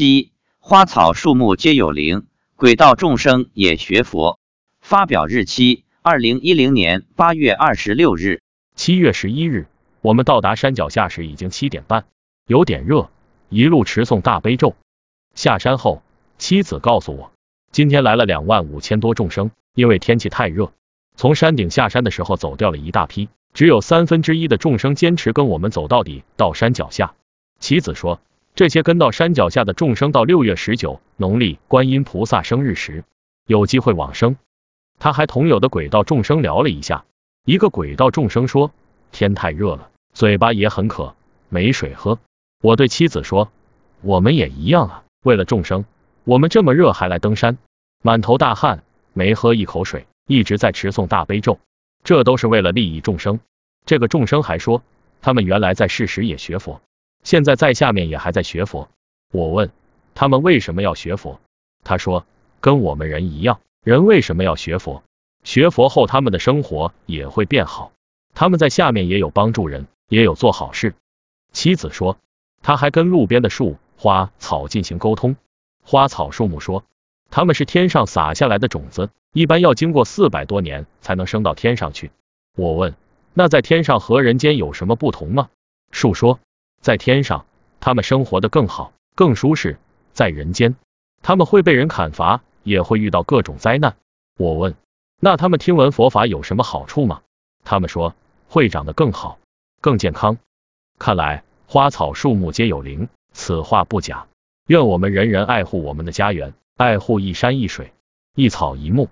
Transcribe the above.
七，花草树木皆有灵，鬼道众生也学佛。发表日期：二零一零年八月二十六日。七月十一日，我们到达山脚下时已经七点半，有点热，一路持诵大悲咒。下山后，妻子告诉我，今天来了两万五千多众生，因为天气太热，从山顶下山的时候走掉了一大批，只有三分之一的众生坚持跟我们走到底，到山脚下。妻子说。这些跟到山脚下的众生，到六月十九农历观音菩萨生日时，有机会往生。他还同有的鬼道众生聊了一下，一个鬼道众生说：“天太热了，嘴巴也很渴，没水喝。”我对妻子说：“我们也一样啊，为了众生，我们这么热还来登山，满头大汗，没喝一口水，一直在持诵大悲咒，这都是为了利益众生。”这个众生还说，他们原来在世时也学佛。现在在下面也还在学佛，我问他们为什么要学佛，他说跟我们人一样，人为什么要学佛？学佛后他们的生活也会变好，他们在下面也有帮助人，也有做好事。妻子说，他还跟路边的树、花草进行沟通，花草树木说他们是天上撒下来的种子，一般要经过四百多年才能升到天上去。我问那在天上和人间有什么不同吗？树说。在天上，他们生活的更好，更舒适；在人间，他们会被人砍伐，也会遇到各种灾难。我问，那他们听闻佛法有什么好处吗？他们说，会长得更好，更健康。看来花草树木皆有灵，此话不假。愿我们人人爱护我们的家园，爱护一山一水，一草一木。